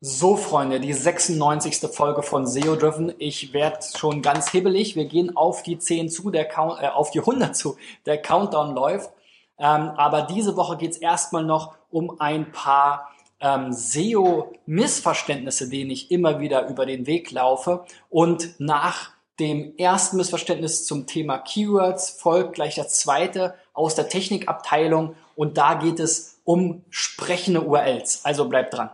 So, Freunde, die 96. Folge von SEO Driven. Ich werde schon ganz hibbelig. Wir gehen auf die 10 zu, der Count, äh, auf die 100 zu. Der Countdown läuft. Ähm, aber diese Woche geht es erstmal noch um ein paar ähm, SEO-Missverständnisse, denen ich immer wieder über den Weg laufe. Und nach dem ersten Missverständnis zum Thema Keywords folgt gleich das zweite aus der Technikabteilung. Und da geht es um sprechende URLs. Also bleibt dran.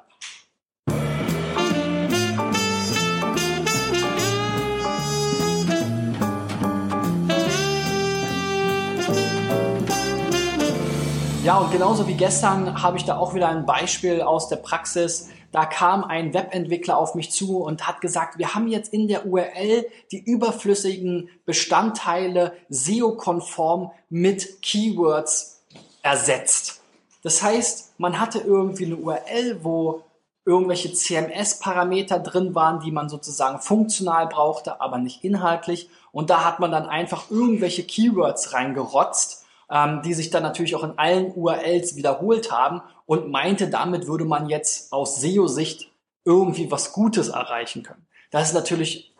Ja, und genauso wie gestern habe ich da auch wieder ein Beispiel aus der Praxis. Da kam ein Webentwickler auf mich zu und hat gesagt, wir haben jetzt in der URL die überflüssigen Bestandteile SEO-konform mit Keywords ersetzt. Das heißt, man hatte irgendwie eine URL, wo irgendwelche CMS-Parameter drin waren, die man sozusagen funktional brauchte, aber nicht inhaltlich. Und da hat man dann einfach irgendwelche Keywords reingerotzt ähm, die sich dann natürlich auch in allen URLs wiederholt haben und meinte, damit würde man jetzt aus SEO-Sicht irgendwie was Gutes erreichen können. Das ist natürlich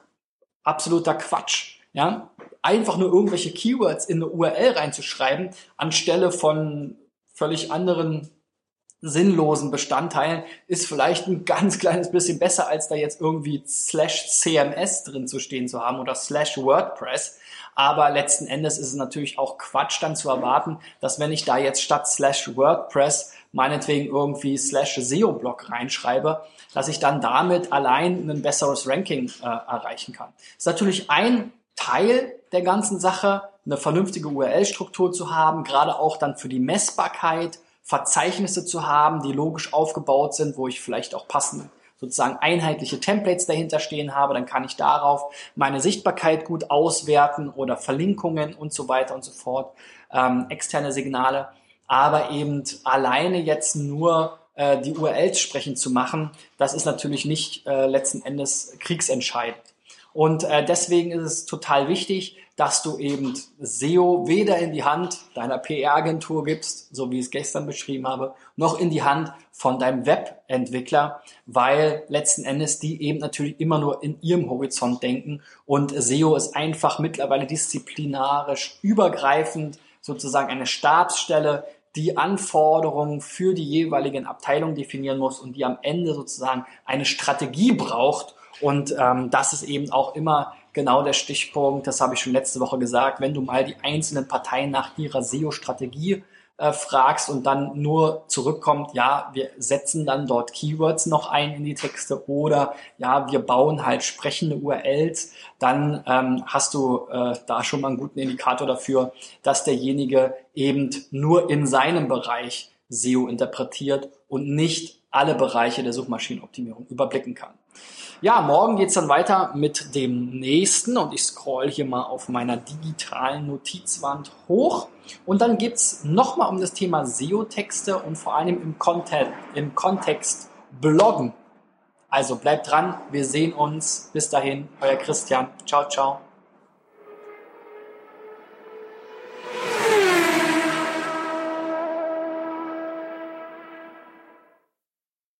absoluter Quatsch. Ja? Einfach nur irgendwelche Keywords in eine URL reinzuschreiben, anstelle von völlig anderen sinnlosen Bestandteilen, ist vielleicht ein ganz kleines bisschen besser, als da jetzt irgendwie slash CMS drin zu stehen zu haben oder slash WordPress. Aber letzten Endes ist es natürlich auch Quatsch dann zu erwarten, dass wenn ich da jetzt statt slash WordPress meinetwegen irgendwie slash SEO-Blog reinschreibe, dass ich dann damit allein ein besseres Ranking äh, erreichen kann. Ist natürlich ein Teil der ganzen Sache, eine vernünftige URL-Struktur zu haben, gerade auch dann für die Messbarkeit, Verzeichnisse zu haben, die logisch aufgebaut sind, wo ich vielleicht auch passende sozusagen einheitliche Templates dahinter stehen habe, dann kann ich darauf meine Sichtbarkeit gut auswerten oder Verlinkungen und so weiter und so fort, ähm, externe Signale, aber eben alleine jetzt nur äh, die URLs sprechen zu machen, das ist natürlich nicht äh, letzten Endes kriegsentscheidend. Und äh, deswegen ist es total wichtig, dass du eben SEO weder in die Hand deiner PR-Agentur gibst, so wie ich es gestern beschrieben habe, noch in die Hand von deinem Webentwickler, weil letzten Endes die eben natürlich immer nur in ihrem Horizont denken und SEO ist einfach mittlerweile disziplinarisch übergreifend sozusagen eine Stabsstelle, die Anforderungen für die jeweiligen Abteilungen definieren muss und die am Ende sozusagen eine Strategie braucht. Und ähm, das ist eben auch immer genau der Stichpunkt, das habe ich schon letzte Woche gesagt, wenn du mal die einzelnen Parteien nach ihrer SEO-Strategie äh, fragst und dann nur zurückkommt, ja, wir setzen dann dort Keywords noch ein in die Texte oder ja, wir bauen halt sprechende URLs, dann ähm, hast du äh, da schon mal einen guten Indikator dafür, dass derjenige eben nur in seinem Bereich SEO interpretiert und nicht alle Bereiche der Suchmaschinenoptimierung überblicken kann. Ja, morgen geht's dann weiter mit dem nächsten und ich scroll hier mal auf meiner digitalen Notizwand hoch. Und dann gibt's nochmal um das Thema SEO-Texte und vor allem im, Content, im Kontext Bloggen. Also bleibt dran, wir sehen uns. Bis dahin, euer Christian. Ciao, ciao.